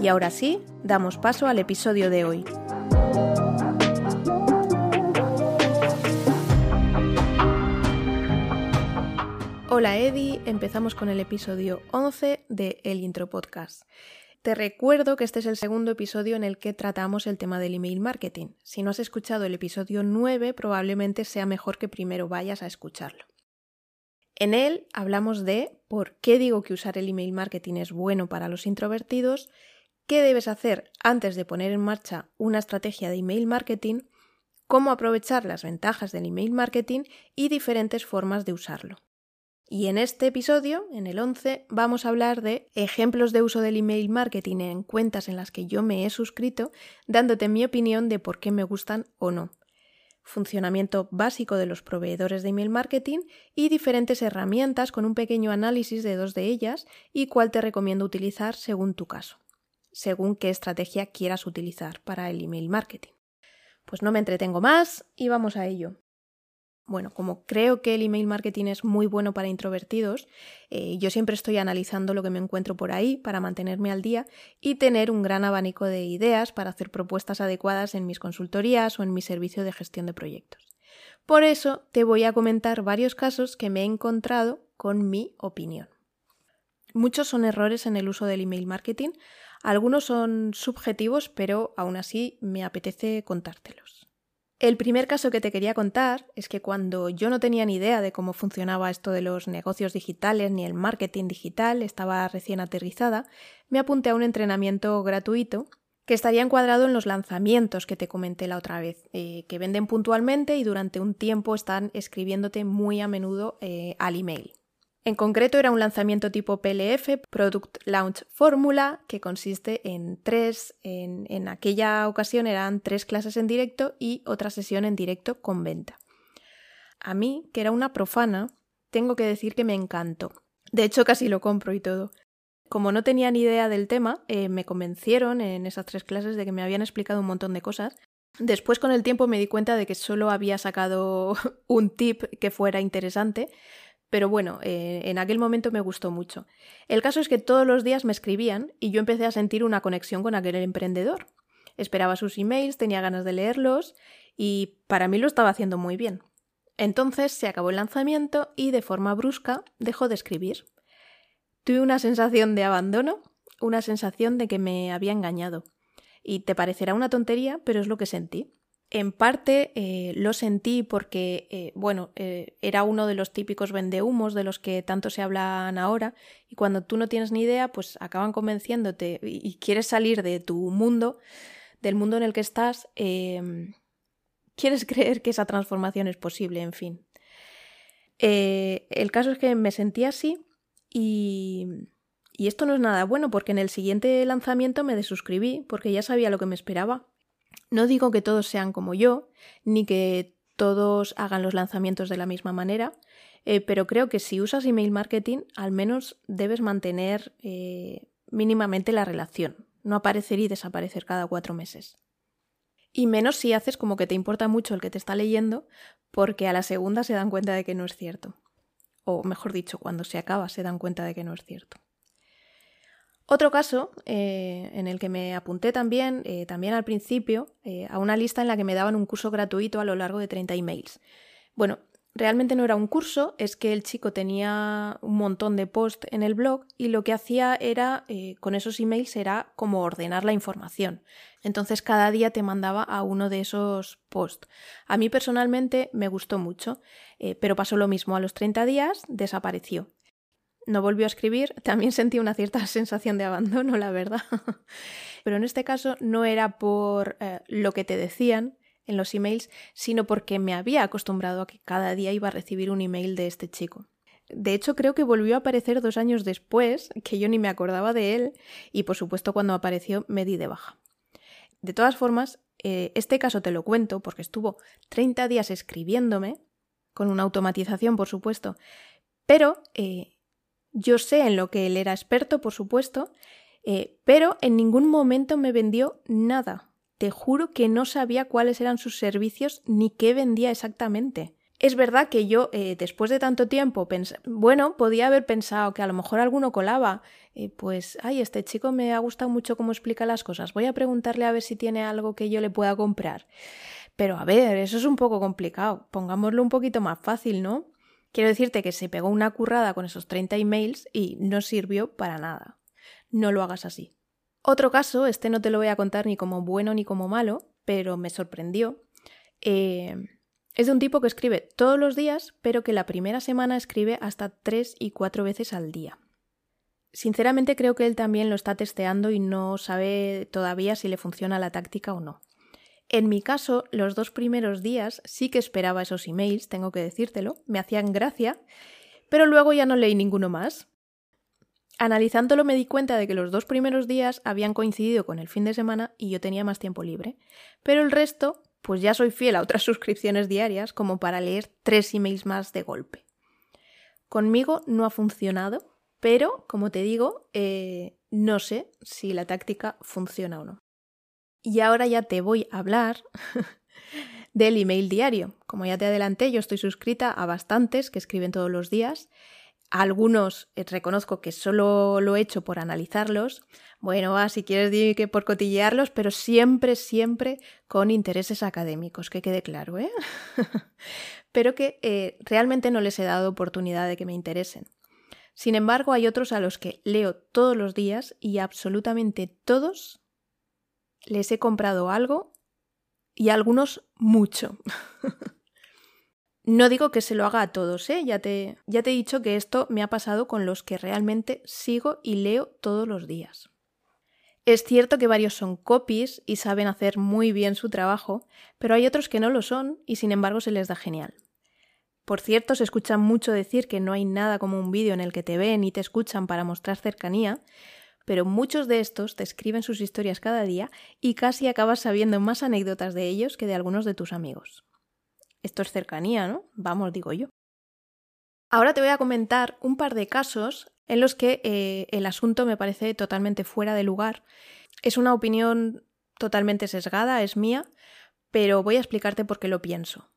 Y ahora sí, damos paso al episodio de hoy. Hola Eddie, empezamos con el episodio 11 de El Intro Podcast. Te recuerdo que este es el segundo episodio en el que tratamos el tema del email marketing. Si no has escuchado el episodio 9, probablemente sea mejor que primero vayas a escucharlo. En él hablamos de por qué digo que usar el email marketing es bueno para los introvertidos, qué debes hacer antes de poner en marcha una estrategia de email marketing, cómo aprovechar las ventajas del email marketing y diferentes formas de usarlo. Y en este episodio, en el 11, vamos a hablar de ejemplos de uso del email marketing en cuentas en las que yo me he suscrito, dándote mi opinión de por qué me gustan o no. Funcionamiento básico de los proveedores de email marketing y diferentes herramientas con un pequeño análisis de dos de ellas y cuál te recomiendo utilizar según tu caso, según qué estrategia quieras utilizar para el email marketing. Pues no me entretengo más y vamos a ello bueno, como creo que el email marketing es muy bueno para introvertidos, eh, yo siempre estoy analizando lo que me encuentro por ahí para mantenerme al día y tener un gran abanico de ideas para hacer propuestas adecuadas en mis consultorías o en mi servicio de gestión de proyectos. Por eso te voy a comentar varios casos que me he encontrado con mi opinión. Muchos son errores en el uso del email marketing, algunos son subjetivos, pero aún así me apetece contártelos. El primer caso que te quería contar es que cuando yo no tenía ni idea de cómo funcionaba esto de los negocios digitales ni el marketing digital, estaba recién aterrizada, me apunté a un entrenamiento gratuito que estaría encuadrado en los lanzamientos que te comenté la otra vez, eh, que venden puntualmente y durante un tiempo están escribiéndote muy a menudo eh, al email. En concreto era un lanzamiento tipo PLF, Product Launch Fórmula, que consiste en tres, en, en, aquella ocasión eran tres clases en directo y otra sesión en directo con venta. A mí, que era una profana, tengo que decir que me encantó. De hecho, casi lo compro y todo. Como no tenía ni idea del tema, eh, me convencieron en esas tres clases de que me habían explicado un montón de cosas. Después, con el tiempo, me di cuenta de que solo había sacado un tip que fuera interesante, pero bueno, eh, en aquel momento me gustó mucho. El caso es que todos los días me escribían y yo empecé a sentir una conexión con aquel emprendedor. Esperaba sus emails, tenía ganas de leerlos y para mí lo estaba haciendo muy bien. Entonces se acabó el lanzamiento y de forma brusca dejó de escribir. Tuve una sensación de abandono, una sensación de que me había engañado. Y te parecerá una tontería, pero es lo que sentí. En parte eh, lo sentí porque, eh, bueno, eh, era uno de los típicos vendehumos de los que tanto se hablan ahora y cuando tú no tienes ni idea, pues acaban convenciéndote y, quieres salir de tu mundo, del mundo en el que estás, em, quieres creer que esa transformación es posible, en fin. el caso es que me sentí así y, y esto no es nada bueno porque en el siguiente lanzamiento me desuscribí porque ya sabía lo que me esperaba no digo que todos sean como yo, ni que todos hagan los lanzamientos de la misma manera, eh, pero creo que si usas email marketing, al menos debes mantener eh, mínimamente la relación, no aparecer y desaparecer cada cuatro meses. Y menos si haces como que te importa mucho el que te está leyendo, porque a la segunda se dan cuenta de que no es cierto. O mejor dicho, cuando se acaba se dan cuenta de que no es cierto. Otro caso eh, en el que me apunté también, eh, también al principio, eh, a una lista en la que me daban un curso gratuito a lo largo de 30 emails. Bueno, realmente no era un curso, es que el chico tenía un montón de posts en el blog y lo que hacía era, con esos emails, era como ordenar la información. Entonces cada día te mandaba a uno de esos posts. A mí personalmente me gustó mucho, pero pasó lo mismo. A los 30 días desapareció no volvió a escribir, también sentí una cierta sensación de abandono, la verdad. Pero en este caso no era por eh, lo que te decían en los emails, sino porque me había acostumbrado a que cada día iba a recibir un email de este chico. De hecho, creo que volvió a aparecer dos años después, que yo ni me acordaba de él, y por supuesto cuando apareció me di de baja. De todas formas, eh, este caso te lo cuento porque estuvo 30 días escribiéndome, con una automatización, por supuesto, pero eh, yo sé en lo que él era experto, por supuesto, eh, pero en ningún momento me vendió nada. Te juro que no sabía cuáles eran sus servicios ni qué vendía exactamente. Es verdad que yo, eh, después de tanto tiempo, bueno, podía haber pensado que a lo mejor alguno colaba. Eh, pues, ay, este chico me ha gustado mucho cómo explica las cosas. Voy a preguntarle a ver si tiene algo que yo le pueda comprar. Pero a ver, eso es un poco complicado. Pongámoslo un poquito más fácil, ¿no? Quiero decirte que se pegó una currada con esos 30 emails y no sirvió para nada. No lo hagas así. Otro caso, este no te lo voy a contar ni como bueno ni como malo, pero me sorprendió. Eh, es de un tipo que escribe todos los días, pero que la primera semana escribe hasta tres y cuatro veces al día. Sinceramente creo que él también lo está testeando y no sabe todavía si le funciona la táctica o no. En mi caso, los dos primeros días sí que esperaba esos emails, tengo que decírtelo, me hacían gracia, pero luego ya no leí ninguno más. Analizándolo me di cuenta de que los dos primeros días habían coincidido con el fin de semana y yo tenía más tiempo libre, pero el resto, pues ya soy fiel a otras suscripciones diarias como para leer tres emails más de golpe. Conmigo no ha funcionado, pero, como te digo, eh, no sé si la táctica funciona o no. Y ahora ya te voy a hablar del email diario. Como ya te adelanté, yo estoy suscrita a bastantes que escriben todos los días. algunos eh, reconozco que solo lo he hecho por analizarlos. Bueno, va, si quieres decir que por cotillearlos, pero siempre, siempre con intereses académicos, que quede claro, ¿eh? pero que eh, realmente no les he dado oportunidad de que me interesen. Sin embargo, hay otros a los que leo todos los días y absolutamente todos les he comprado algo y algunos mucho. no digo que se lo haga a todos, ¿eh? Ya te, ya te he dicho que esto me ha pasado con los que realmente sigo y leo todos los días. Es cierto que varios son copies y saben hacer muy bien su trabajo, pero hay otros que no lo son y sin embargo se les da genial. Por cierto, se escucha mucho decir que no hay nada como un vídeo en el que te ven y te escuchan para mostrar cercanía, pero muchos de estos te escriben sus historias cada día y casi acabas sabiendo más anécdotas de ellos que de algunos de tus amigos. Esto es cercanía, ¿no? Vamos, digo yo. Ahora te voy a comentar un par de casos en los que eh, el asunto me parece totalmente fuera de lugar. Es una opinión totalmente sesgada, es mía, pero voy a explicarte por qué lo pienso.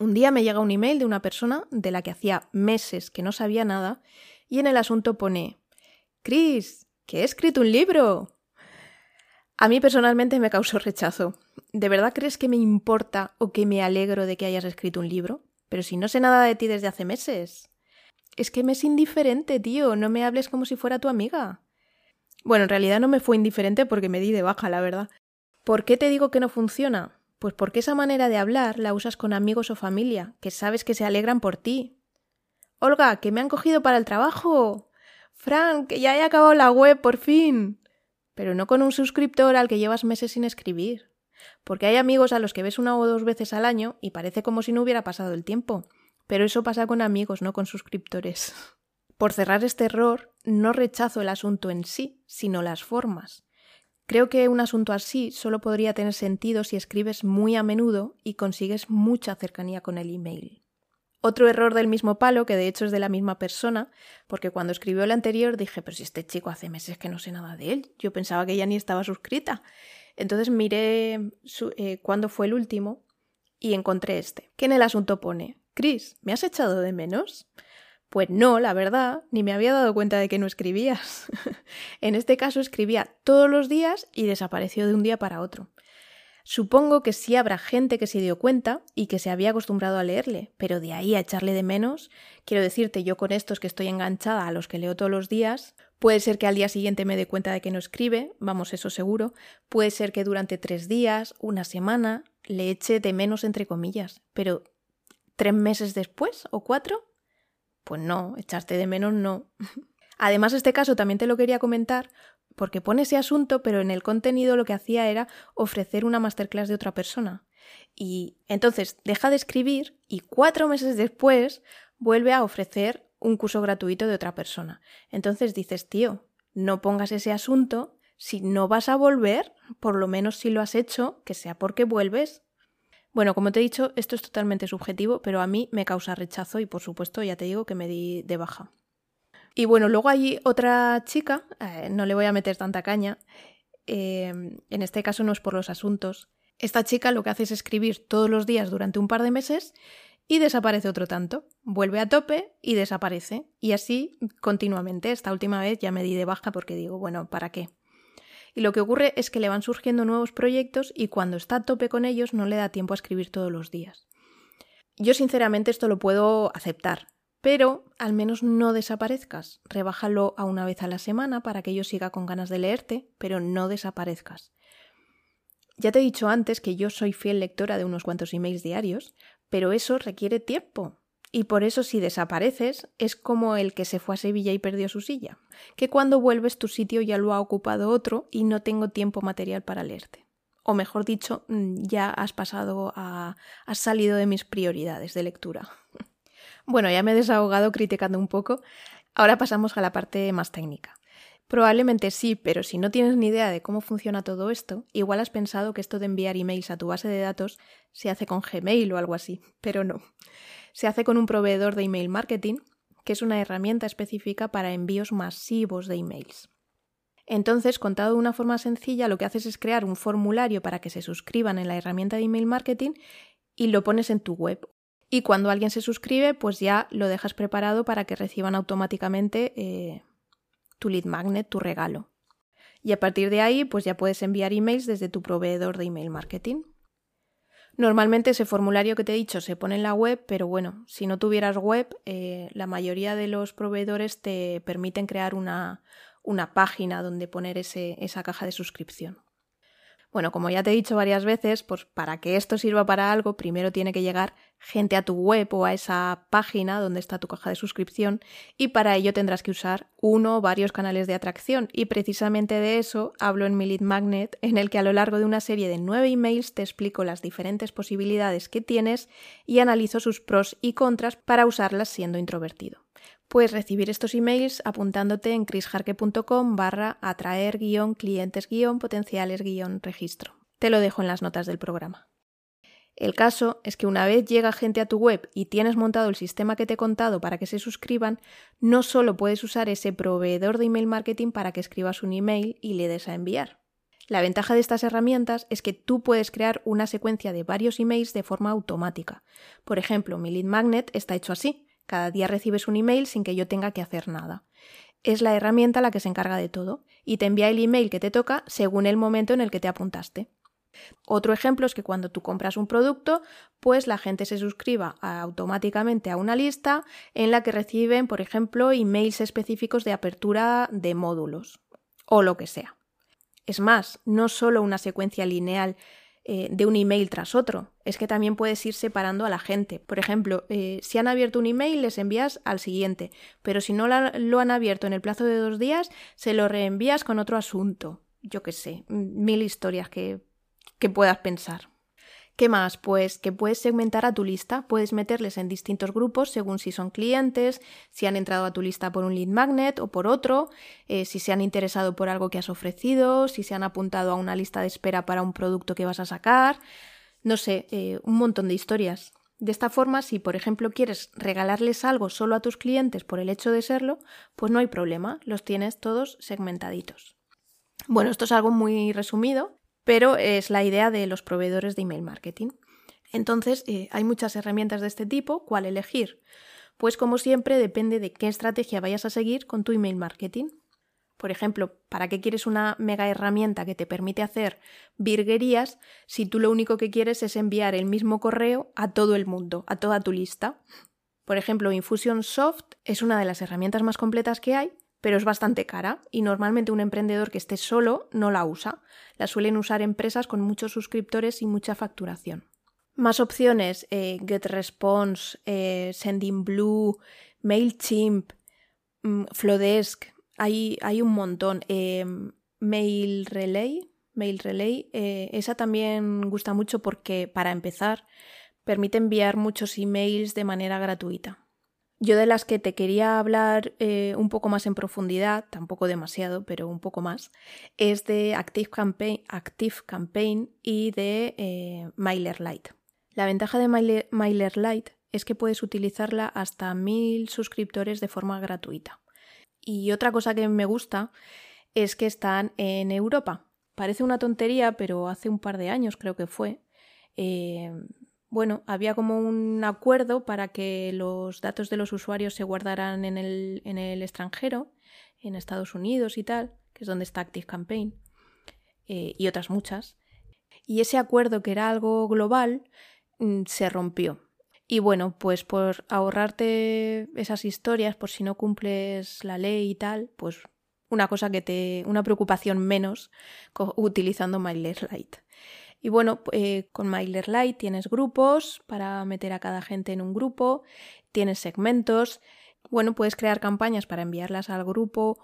Un día me llega un email de una persona de la que hacía meses que no sabía nada y en el asunto pone Chris, que he escrito un libro. A mí personalmente me causó rechazo. ¿De verdad crees que me importa o que me alegro de que hayas escrito un libro? Pero si no sé nada de ti desde hace meses. Es que me es indiferente, tío. No me hables como si fuera tu amiga. Bueno, en realidad no me fue indiferente porque me di de baja, la verdad. ¿Por qué te digo que no funciona? Pues porque esa manera de hablar la usas con amigos o familia, que sabes que se alegran por ti. Olga, que me han cogido para el trabajo. Frank, que ya he acabado la web, por fin. Pero no con un suscriptor al que llevas meses sin escribir. Porque hay amigos a los que ves una o dos veces al año y parece como si no hubiera pasado el tiempo. Pero eso pasa con amigos, no con suscriptores. Por cerrar este error, no rechazo el asunto en sí, sino las formas. Creo que un asunto así solo podría tener sentido si escribes muy a menudo y consigues mucha cercanía con el email. Otro error del mismo palo, que de hecho es de la misma persona, porque cuando escribió el anterior dije, pero si este chico hace meses que no sé nada de él, yo pensaba que ya ni estaba suscrita. Entonces miré eh, cuándo fue el último y encontré este, que en el asunto pone, Chris, ¿me has echado de menos? Pues no, la verdad, ni me había dado cuenta de que no escribías. en este caso escribía todos los días y desapareció de un día para otro. Supongo que sí habrá gente que se dio cuenta y que se había acostumbrado a leerle, pero de ahí a echarle de menos, quiero decirte yo con estos que estoy enganchada a los que leo todos los días, puede ser que al día siguiente me dé cuenta de que no escribe, vamos, eso seguro, puede ser que durante tres días, una semana, le eche de menos entre comillas, pero ¿tres meses después o cuatro? Pues no, echarte de menos no. Además, este caso también te lo quería comentar porque pone ese asunto, pero en el contenido lo que hacía era ofrecer una masterclass de otra persona. Y entonces deja de escribir y cuatro meses después vuelve a ofrecer un curso gratuito de otra persona. Entonces dices, tío, no pongas ese asunto, si no vas a volver, por lo menos si lo has hecho, que sea porque vuelves. Bueno, como te he dicho, esto es totalmente subjetivo, pero a mí me causa rechazo y por supuesto ya te digo que me di de baja. Y bueno, luego hay otra chica, eh, no le voy a meter tanta caña, eh, en este caso no es por los asuntos. Esta chica lo que hace es escribir todos los días durante un par de meses y desaparece otro tanto. Vuelve a tope y desaparece. Y así continuamente. Esta última vez ya me di de baja porque digo, bueno, ¿para qué? Y lo que ocurre es que le van surgiendo nuevos proyectos y cuando está a tope con ellos no le da tiempo a escribir todos los días. Yo sinceramente esto lo puedo aceptar, pero al menos no desaparezcas. Rebájalo a una vez a la semana para que yo siga con ganas de leerte, pero no desaparezcas. Ya te he dicho antes que yo soy fiel lectora de unos cuantos emails diarios, pero eso requiere tiempo. Y por eso si desapareces es como el que se fue a Sevilla y perdió su silla, que cuando vuelves tu sitio ya lo ha ocupado otro y no tengo tiempo material para leerte. O mejor dicho, mm, ya has pasado a... has salido de mis prioridades de lectura. Bueno, ya me he desahogado criticando un poco. Ahora pasamos a la parte más técnica. Probablemente sí, pero si no tienes ni idea de cómo funciona todo esto, igual has pensado que esto de enviar emails a tu base de datos se hace con Gmail o algo así, pero no. Se hace con un proveedor de email marketing, que es una herramienta específica para envíos masivos de emails. Entonces, contado de una forma sencilla, lo que haces es crear un formulario para que se suscriban en la herramienta de email marketing y lo pones en tu web. Y cuando alguien se suscribe, pues ya lo dejas preparado para que reciban automáticamente eh, tu lead magnet, tu regalo. Y a partir de ahí, pues ya puedes enviar emails desde tu proveedor de email marketing. Normalmente ese formulario que te he dicho se pone en la web, pero bueno, si no tuvieras web, eh, la mayoría de los proveedores te permiten crear una, una página donde poner ese, esa caja de suscripción. Bueno, como ya te he dicho varias veces, pues para que esto sirva para algo, primero tiene que llegar gente a tu web o a esa página donde está tu caja de suscripción y para ello tendrás que usar uno o varios canales de atracción y precisamente de eso hablo en mi lead magnet en el que a lo largo de una serie de nueve emails te explico las diferentes posibilidades que tienes y analizo sus pros y contras para usarlas siendo introvertido. Puedes recibir estos emails apuntándote en chrisjarque.com barra atraer guion clientes guion potenciales guion registro. Te lo dejo en las notas del programa. El caso es que una vez llega gente a tu web y tienes montado el sistema que te he contado para que se suscriban, no solo puedes usar ese proveedor de email marketing para que escribas un email y le des a enviar. La ventaja de estas herramientas es que tú puedes crear una secuencia de varios emails de forma automática. Por ejemplo, mi lead magnet está hecho así. Cada día recibes un email sin que yo tenga que hacer nada. Es la herramienta la que se encarga de todo y te envía el email que te toca según el momento en el que te apuntaste. Otro ejemplo es que cuando tú compras un producto, pues la gente se suscriba automáticamente a una lista en la que reciben, por ejemplo, emails específicos de apertura de módulos o lo que sea. Es más, no solo una secuencia lineal eh, de un email tras otro. Es que también puedes ir separando a la gente. Por ejemplo, eh, si han abierto un email, les envías al siguiente, pero si no lo han abierto en el plazo de dos días, se lo reenvías con otro asunto. Yo qué sé, mil historias que, que puedas pensar. ¿Qué más? Pues que puedes segmentar a tu lista, puedes meterles en distintos grupos según si son clientes, si han entrado a tu lista por un lead magnet o por otro, eh, si se han interesado por algo que has ofrecido, si se han apuntado a una lista de espera para un producto que vas a sacar, no sé, eh, un montón de historias. De esta forma, si por ejemplo quieres regalarles algo solo a tus clientes por el hecho de serlo, pues no hay problema, los tienes todos segmentaditos. Bueno, esto es algo muy resumido, pero es la idea de los proveedores de email marketing. Entonces, eh, hay muchas herramientas de este tipo. ¿Cuál elegir? Pues como siempre depende de qué estrategia vayas a seguir con tu email marketing. Por ejemplo, ¿para qué quieres una mega herramienta que te permite hacer virguerías si tú lo único que quieres es enviar el mismo correo a todo el mundo, a toda tu lista? Por ejemplo, Infusionsoft es una de las herramientas más completas que hay pero es bastante cara y normalmente un emprendedor que esté solo no la usa. La suelen usar empresas con muchos suscriptores y mucha facturación. Más opciones, eh, GetResponse, eh, SendingBlue, MailChimp, mm, Flodesk, hay, hay, un montón. Eh, MailRelay, MailRelay, esa también gusta mucho porque, para empezar, permite enviar muchos emails de manera gratuita. Yo de las que te quería hablar eh, un poco más en profundidad, tampoco demasiado, pero un poco más, es de Active Campaign, Active Campaign y de eh, MailerLite. La ventaja de MailerLite es que puedes utilizarla hasta mil suscriptores de forma gratuita. Y otra cosa que me gusta es que están en Europa. Parece una tontería, pero hace un par de años creo que fue. Eh, bueno, había como un acuerdo para que los datos de los usuarios se guardaran en el, en el extranjero, en Estados Unidos y tal, que es donde está Active Campaign, eh, y otras muchas. Y ese acuerdo, que era algo global, mm, se rompió. Y bueno, pues por ahorrarte esas historias, por si no cumples la ley y tal, pues una cosa que te. una preocupación menos utilizando MailerLite. Y bueno, eh, con MailerLite tienes grupos para meter a cada gente en un grupo, tienes segmentos. Bueno, puedes crear campañas para enviarlas al grupo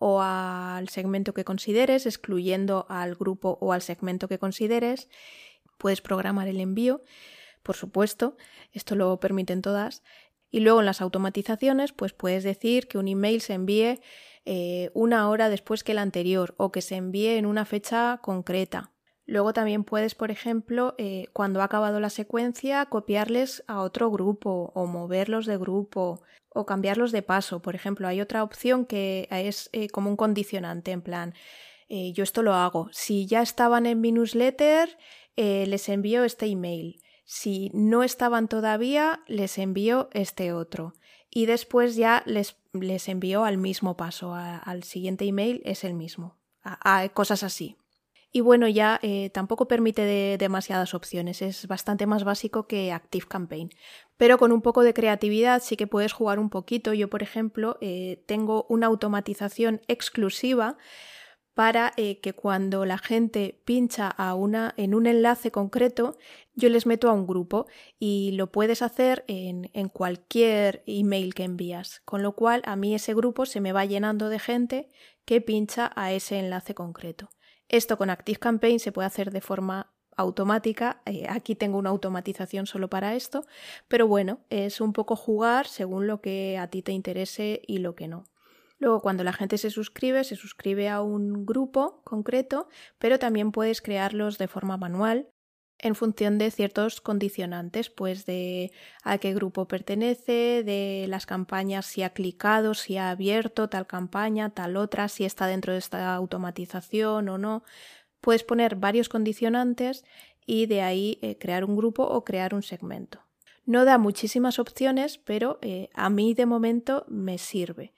o al segmento que consideres, excluyendo al grupo o al segmento que consideres. Puedes programar el envío, por supuesto, esto lo permiten todas. Y luego en las automatizaciones, pues puedes decir que un email se envíe eh, una hora después que el anterior o que se envíe en una fecha concreta. Luego también puedes, por ejemplo, eh, cuando ha acabado la secuencia, copiarles a otro grupo o moverlos de grupo o cambiarlos de paso. Por ejemplo, hay otra opción que es eh, como un condicionante, en plan, eh, yo esto lo hago. Si ya estaban en mi newsletter, les envío este email. Si no estaban todavía, les envío este otro. Y después ya les, les envío al mismo paso, al siguiente email es el mismo. a cosas así. Y bueno, ya eh, tampoco permite demasiadas opciones, es bastante más básico que Active Campaign. Pero con un poco de creatividad sí que puedes jugar un poquito. Yo, por ejemplo, eh, tengo una automatización exclusiva para eh, que cuando la gente pincha a una, en un enlace concreto, yo les meto a un grupo y lo puedes hacer en, en, cualquier email que envías, con lo cual a mí ese grupo se me va llenando de gente que pincha a ese enlace concreto. Esto con ActiveCampaign se puede hacer de forma automática. Eh, aquí tengo una automatización solo para esto, pero bueno, es un poco jugar según lo que a ti te interese y lo que no. Luego, cuando la gente se suscribe, se suscribe a un grupo concreto, pero también puedes crearlos de forma manual en función de ciertos condicionantes, pues de a qué grupo pertenece, de las campañas, si ha clicado, si ha abierto tal campaña, tal otra, si está dentro de esta automatización o no. Puedes poner varios condicionantes y de ahí eh, crear un grupo o crear un segmento. No da muchísimas opciones, pero eh, a mí de momento me sirve.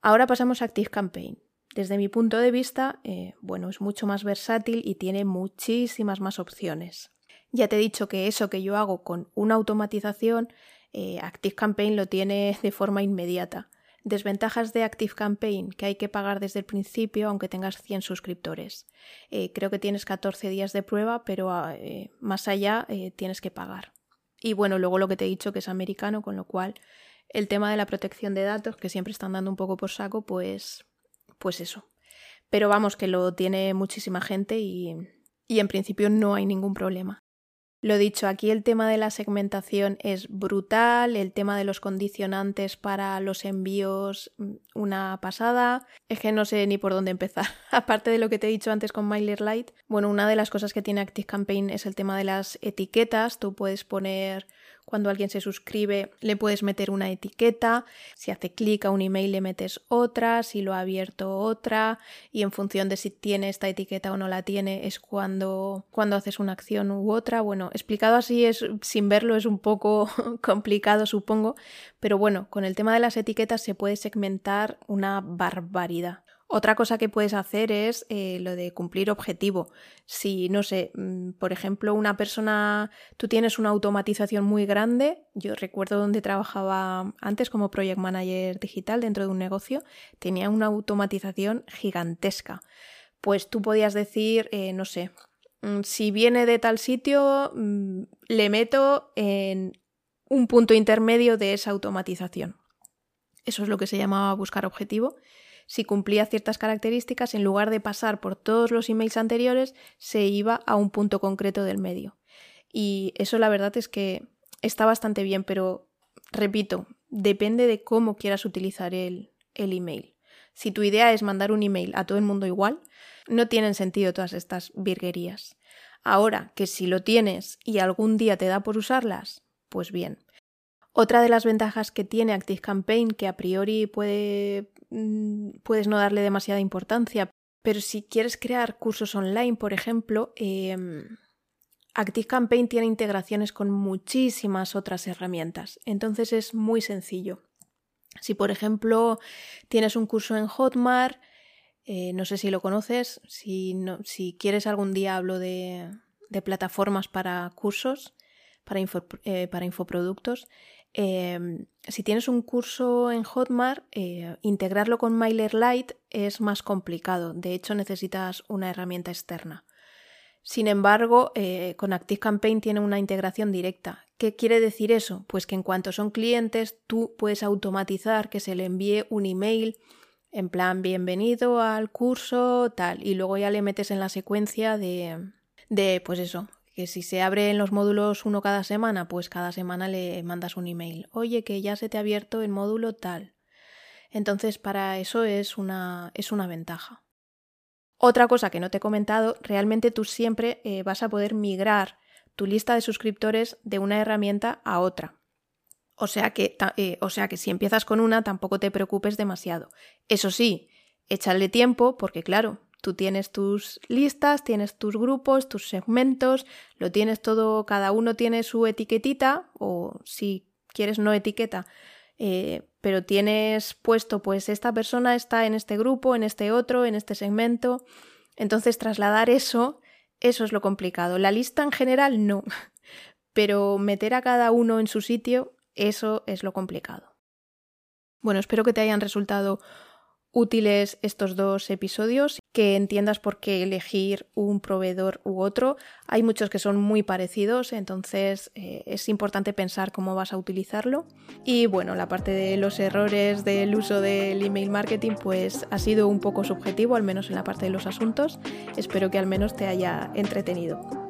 Ahora pasamos a Active Campaign. Desde mi punto de vista, eh, bueno, es mucho más versátil y tiene muchísimas más opciones. Ya te he dicho que eso que yo hago con una automatización, eh, ActiveCampaign lo tiene de forma inmediata. Desventajas de ActiveCampaign que hay que pagar desde el principio aunque tengas 100 suscriptores. Eh, creo que tienes 14 días de prueba, pero ah, más allá tienes que pagar. Y bueno, luego lo que te he dicho que es americano, con lo cual el tema de la protección de datos, que siempre están dando un poco por saco, pues pues eso. Pero vamos, que lo tiene muchísima gente y, y en principio no hay ningún problema. Lo dicho, aquí el tema de la segmentación es brutal, el tema de los condicionantes para los envíos mm, una pasada, es que no sé ni por dónde empezar. Aparte de lo que te he dicho antes con MailerLite, bueno, una de las cosas que tiene ActiveCampaign es el tema de las etiquetas, tú puedes poner cuando alguien se suscribe le puedes meter una etiqueta, si hace clic a un email le metes otra, si lo ha abierto otra y en función de si tiene esta etiqueta o no la tiene es cuando, cuando haces una acción u otra. Bueno, explicado así es sin verlo es un poco complicado supongo, pero bueno, con el tema de las etiquetas se puede segmentar una barbaridad. Otra cosa que puedes hacer es eh, lo de cumplir objetivo. Si, no sé, mm, por ejemplo, una persona, tú tienes una automatización muy grande, yo recuerdo donde trabajaba antes como project manager digital dentro de un negocio, tenía una automatización gigantesca. Pues tú podías decir, eh, no sé, mm, si viene de tal sitio, mm, le meto en un punto intermedio de esa automatización. Eso es lo que se llamaba buscar objetivo si cumplía ciertas características, en lugar de pasar por todos los emails anteriores, se iba a un punto concreto del medio. Y eso la verdad es que está bastante bien, pero repito, Depende de cómo quieras utilizar el, email. Si tu idea es mandar un email a todo el mundo igual, no tienen sentido todas estas virguerías. Ahora que si lo tienes y algún día te da por usarlas, pues bien. Otra de las ventajas que tiene ActiveCampaign, que a priori mm, puedes no darle demasiada importancia, pero si quieres crear cursos online, por ejemplo, eh, tiene integraciones con muchísimas otras herramientas, entonces es muy sencillo. Si, por ejemplo, tienes un curso en Hotmart, eh, no sé si lo conoces, si, si quieres algún día hablo de, plataformas para cursos, para, eh, para infoproductos. Em, si tienes un curso en Hotmart, eh, integrarlo con MailerLite es más complicado. De hecho, necesitas una herramienta externa. Sin embargo, con ActiveCampaign tiene una integración directa. ¿Qué quiere decir eso? Pues que en cuanto son clientes, tú puedes automatizar que se le envíe un email en plan bienvenido al curso, tal, y luego ya le metes en la secuencia de, de pues eso, que si se abren los módulos uno cada semana, pues cada semana le mandas un email, oye, que ya se te ha abierto el módulo tal. Entonces, para eso es una, es una ventaja. Otra cosa que no te he comentado, realmente tú siempre eh, vas a poder migrar tu lista de suscriptores de una herramienta a otra. O sea, que, eh, o sea que si empiezas con una, tampoco te preocupes demasiado. Eso sí, échale tiempo porque claro, tú tienes tus listas, tienes tus grupos, tus segmentos, lo tienes todo, cada uno tiene su etiquetita o si quieres no etiqueta, eh, pero tienes puesto pues esta persona está en este grupo, en este otro, en este segmento. Entonces trasladar eso, eso es lo complicado. La lista en general no, pero meter a cada uno en su sitio eso es lo complicado. Bueno, espero que te hayan resultado útiles estos dos episodios, que entiendas por qué elegir un proveedor u otro. Hay muchos que son muy parecidos, entonces eh, es importante pensar cómo vas a utilizarlo. Y bueno, la parte de los errores del uso del email marketing pues ha sido un poco subjetivo, al menos en la parte de los asuntos. Espero que al menos te haya entretenido.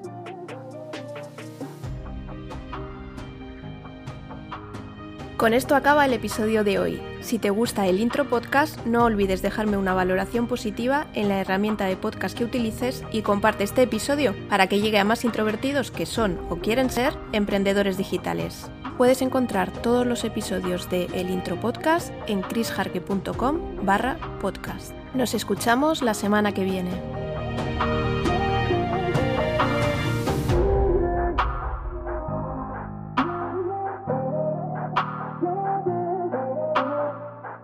Con esto acaba el episodio de hoy. Si te gusta el intro podcast, no olvides dejarme una valoración positiva en la herramienta de podcast que utilices y comparte este episodio para que llegue a más introvertidos que son o quieren ser emprendedores digitales. Puedes encontrar todos los episodios de El Intro Podcast en chrisjarque.com barra podcast. Nos escuchamos la semana que viene.